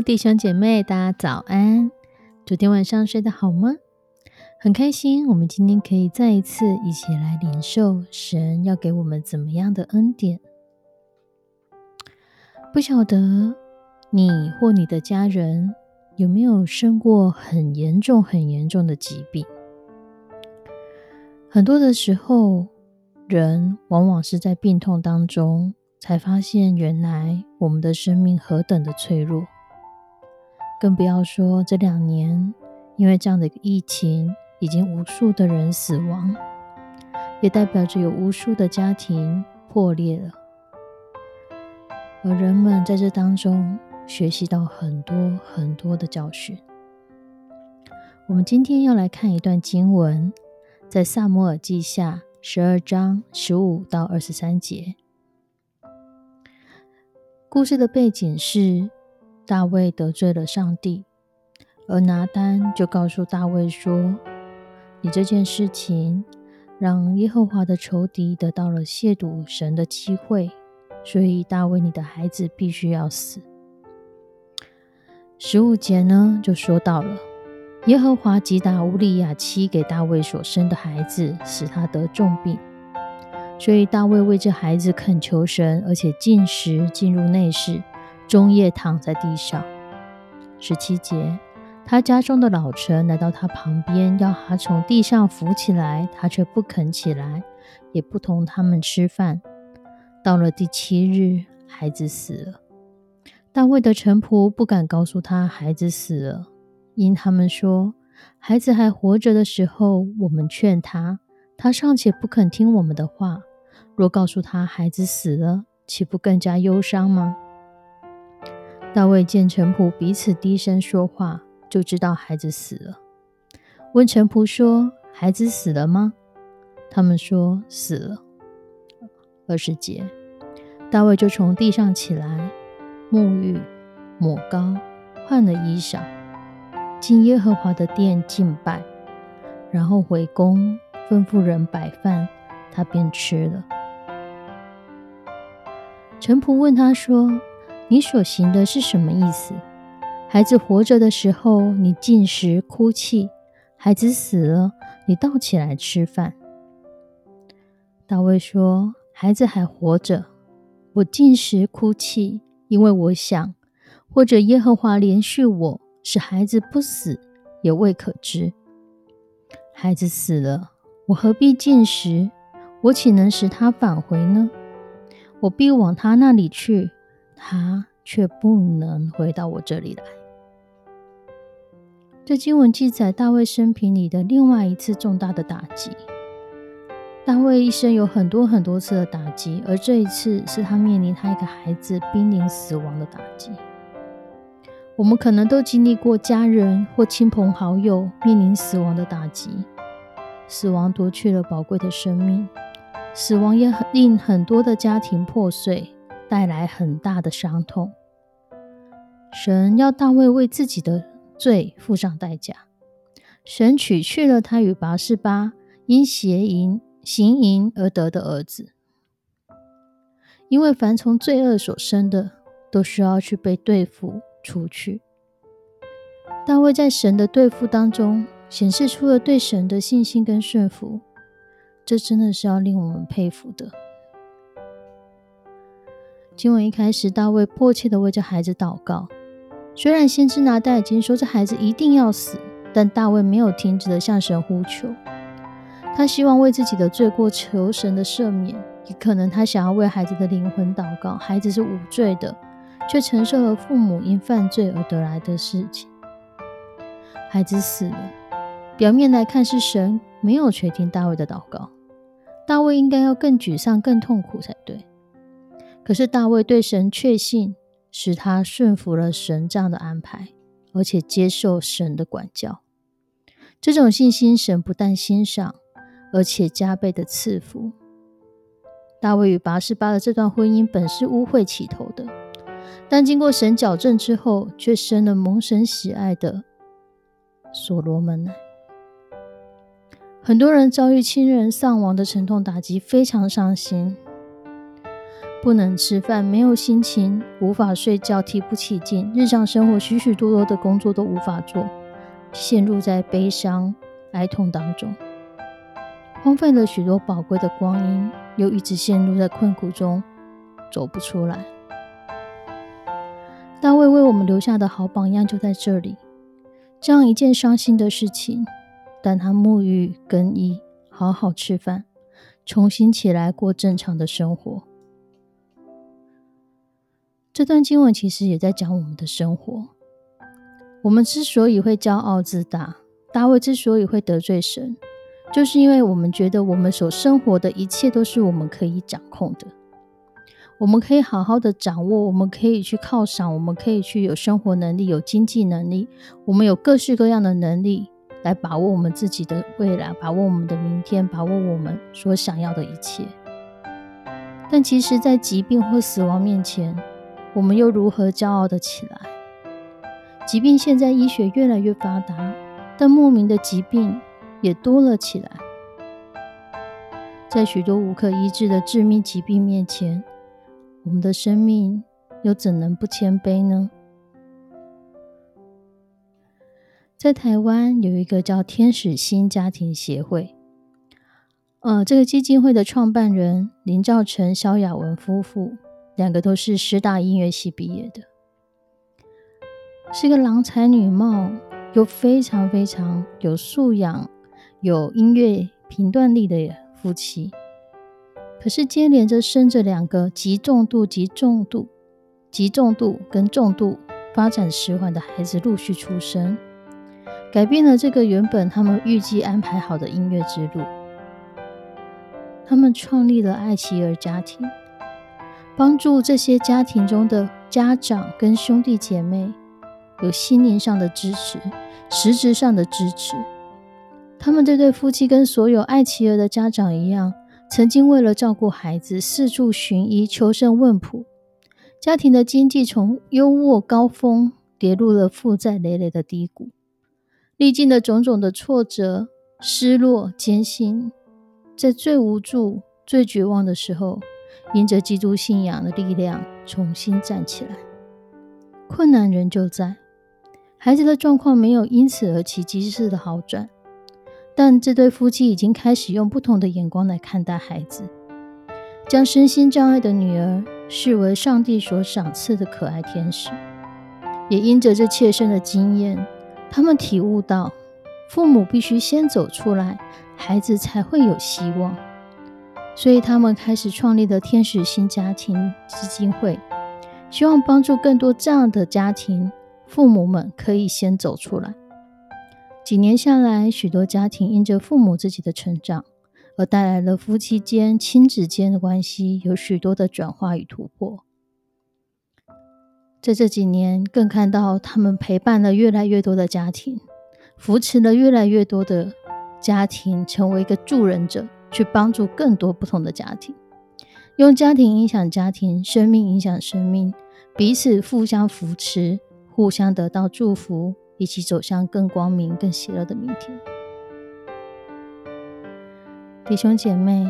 弟兄姐妹，大家早安！昨天晚上睡得好吗？很开心，我们今天可以再一次一起来领受神要给我们怎么样的恩典。不晓得你或你的家人有没有生过很严重、很严重的疾病？很多的时候，人往往是在病痛当中才发现，原来我们的生命何等的脆弱。更不要说这两年，因为这样的一个疫情，已经无数的人死亡，也代表着有无数的家庭破裂了。而人们在这当中学习到很多很多的教训。我们今天要来看一段经文，在萨摩尔记下十二章十五到二十三节。故事的背景是。大卫得罪了上帝，而拿单就告诉大卫说：“你这件事情让耶和华的仇敌得到了亵渎神的机会，所以大卫，你的孩子必须要死。”十五节呢，就说到了耶和华击打乌利亚妻给大卫所生的孩子，使他得重病，所以大卫为这孩子恳求神，而且进食进入内室。终夜躺在地上。十七节，他家中的老臣来到他旁边，要他从地上扶起来，他却不肯起来，也不同他们吃饭。到了第七日，孩子死了。大卫的臣仆不敢告诉他孩子死了，因他们说，孩子还活着的时候，我们劝他，他尚且不肯听我们的话。若告诉他孩子死了，岂不更加忧伤吗？大卫见臣仆彼此低声说话，就知道孩子死了。问臣仆说：“孩子死了吗？”他们说：“死了。”二十节，大卫就从地上起来，沐浴、抹膏、换了衣裳，进耶和华的殿敬拜，然后回宫，吩咐人摆饭，他便吃了。臣仆问他说。你所行的是什么意思？孩子活着的时候，你进食哭泣；孩子死了，你倒起来吃饭。大卫说：“孩子还活着，我进食哭泣，因为我想，或者耶和华连续我，使孩子不死，也未可知。孩子死了，我何必进食？我岂能使他返回呢？我必往他那里去。”他却不能回到我这里来。这经文记载大卫生平里的另外一次重大的打击。大卫一生有很多很多次的打击，而这一次是他面临他一个孩子濒临死亡的打击。我们可能都经历过家人或亲朋好友面临死亡的打击，死亡夺去了宝贵的生命，死亡也令很多的家庭破碎。带来很大的伤痛。神要大卫为自己的罪付上代价。神取去了他与拔示巴因邪淫行淫而得的儿子，因为凡从罪恶所生的，都需要去被对付除去。大卫在神的对付当中，显示出了对神的信心跟顺服，这真的是要令我们佩服的。经文一开始，大卫迫切的为这孩子祷告。虽然先知拿代已经说这孩子一定要死，但大卫没有停止的向神呼求。他希望为自己的罪过求神的赦免，也可能他想要为孩子的灵魂祷告。孩子是无罪的，却承受了父母因犯罪而得来的事情。孩子死了，表面来看是神没有垂听大卫的祷告。大卫应该要更沮丧、更痛苦才对。可是大卫对神确信，使他顺服了神这样的安排，而且接受神的管教。这种信心，神不但欣赏，而且加倍的赐福。大卫与拔示巴的这段婚姻本是污秽起头的，但经过神矫正之后，却生了蒙神喜爱的所罗门。很多人遭遇亲人丧亡的沉痛打击，非常伤心。不能吃饭，没有心情，无法睡觉，提不起劲，日常生活许许多多的工作都无法做，陷入在悲伤、哀痛当中，荒废了许多宝贵的光阴，又一直陷入在困苦中，走不出来。大卫为我们留下的好榜样就在这里。这样一件伤心的事情，但他沐浴更衣，好好吃饭，重新起来过正常的生活。这段经文其实也在讲我们的生活。我们之所以会骄傲自大，大卫之所以会得罪神，就是因为我们觉得我们所生活的一切都是我们可以掌控的，我们可以好好的掌握，我们可以去犒赏，我们可以去有生活能力、有经济能力，我们有各式各样的能力来把握我们自己的未来，把握我们的明天，把握我们所想要的一切。但其实，在疾病或死亡面前，我们又如何骄傲的起来？即便现在医学越来越发达，但莫名的疾病也多了起来。在许多无可医治的致命疾病面前，我们的生命又怎能不谦卑呢？在台湾有一个叫天使心家庭协会，呃，这个基金会的创办人林兆成、萧雅文夫妇。两个都是师大音乐系毕业的，是个郎才女貌又非常非常有素养、有音乐评断力的夫妻。可是接连着生着两个极重度、极重度、极重度跟重度发展迟缓的孩子陆续出生，改变了这个原本他们预计安排好的音乐之路。他们创立了爱奇儿家庭。帮助这些家庭中的家长跟兄弟姐妹有心灵上的支持，实质上的支持。他们这对夫妻跟所有爱妻儿的家长一样，曾经为了照顾孩子四处寻医求神问卜，家庭的经济从优渥高峰跌入了负债累累的低谷，历尽了种种的挫折、失落、艰辛，在最无助、最绝望的时候。因着基督信仰的力量，重新站起来。困难仍旧在，孩子的状况没有因此而奇迹式的好转，但这对夫妻已经开始用不同的眼光来看待孩子，将身心障碍的女儿视为上帝所赏赐的可爱天使。也因着这切身的经验，他们体悟到，父母必须先走出来，孩子才会有希望。所以，他们开始创立了天使新家庭基金会，希望帮助更多这样的家庭父母们可以先走出来。几年下来，许多家庭因着父母自己的成长，而带来了夫妻间、亲子间的关系有许多的转化与突破。在这几年，更看到他们陪伴了越来越多的家庭，扶持了越来越多的家庭，成为一个助人者。去帮助更多不同的家庭，用家庭影响家庭，生命影响生命，彼此互相扶持，互相得到祝福，一起走向更光明、更喜乐的明天。弟兄姐妹，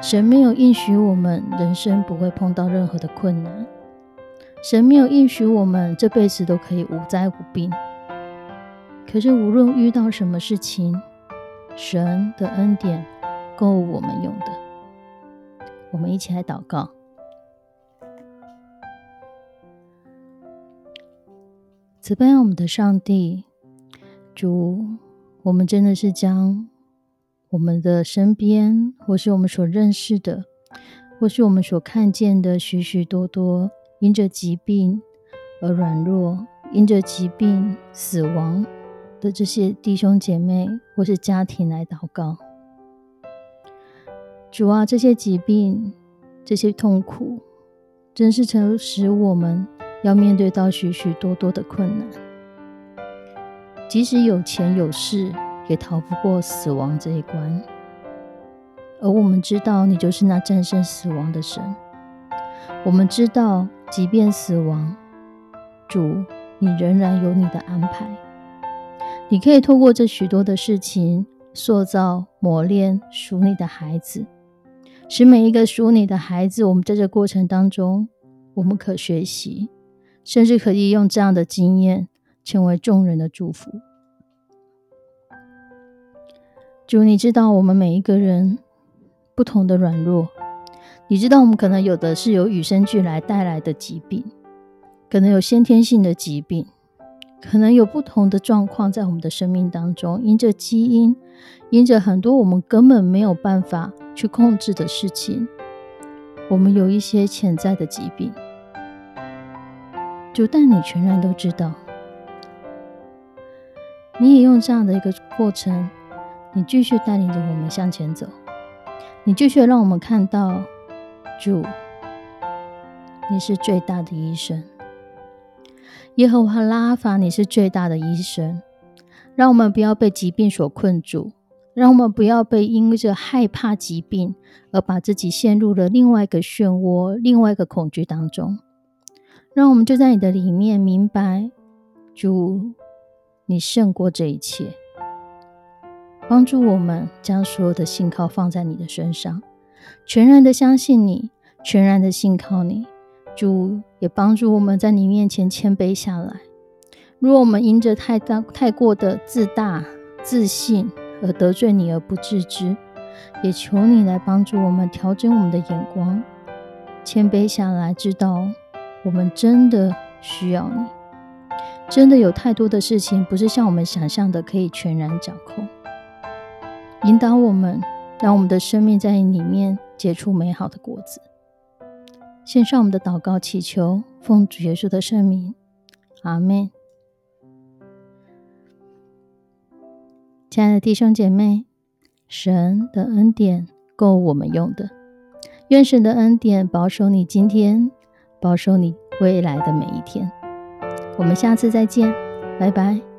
神没有应许我们人生不会碰到任何的困难，神没有应许我们这辈子都可以无灾无病。可是无论遇到什么事情，神的恩典。够我们用的，我们一起来祷告。慈悲我们的上帝，主，我们真的是将我们的身边，或是我们所认识的，或是我们所看见的许许多多因着疾病而软弱、因着疾病死亡的这些弟兄姐妹或是家庭来祷告。主啊，这些疾病、这些痛苦，真是曾使我们要面对到许许多多的困难。即使有钱有势，也逃不过死亡这一关。而我们知道，你就是那战胜死亡的神。我们知道，即便死亡，主，你仍然有你的安排。你可以透过这许多的事情，塑造、磨练属你的孩子。使每一个属你的孩子，我们在这过程当中，我们可学习，甚至可以用这样的经验，成为众人的祝福。主，你知道我们每一个人不同的软弱，你知道我们可能有的是由与生俱来带来的疾病，可能有先天性的疾病，可能有不同的状况在我们的生命当中，因着基因，因着很多我们根本没有办法去控制的事情，我们有一些潜在的疾病。主，但你全然都知道，你也用这样的一个过程。你继续带领着我们向前走，你继续让我们看到主，你是最大的医生，耶和华拉法，你是最大的医生，让我们不要被疾病所困住，让我们不要被因着害怕疾病而把自己陷入了另外一个漩涡、另外一个恐惧当中，让我们就在你的里面明白，主，你胜过这一切。帮助我们将所有的信靠放在你的身上，全然的相信你，全然的信靠你。主也帮助我们在你面前谦卑下来。如果我们因着太大、太过的自大、自信而得罪你而不自知，也求你来帮助我们调整我们的眼光，谦卑下来，知道我们真的需要你。真的有太多的事情不是像我们想象的可以全然掌控。引导我们，让我们的生命在里面结出美好的果子。献上我们的祷告，祈求奉主耶稣的圣名，阿门。亲爱的弟兄姐妹，神的恩典够我们用的。愿神的恩典保守你今天，保守你未来的每一天。我们下次再见，拜拜。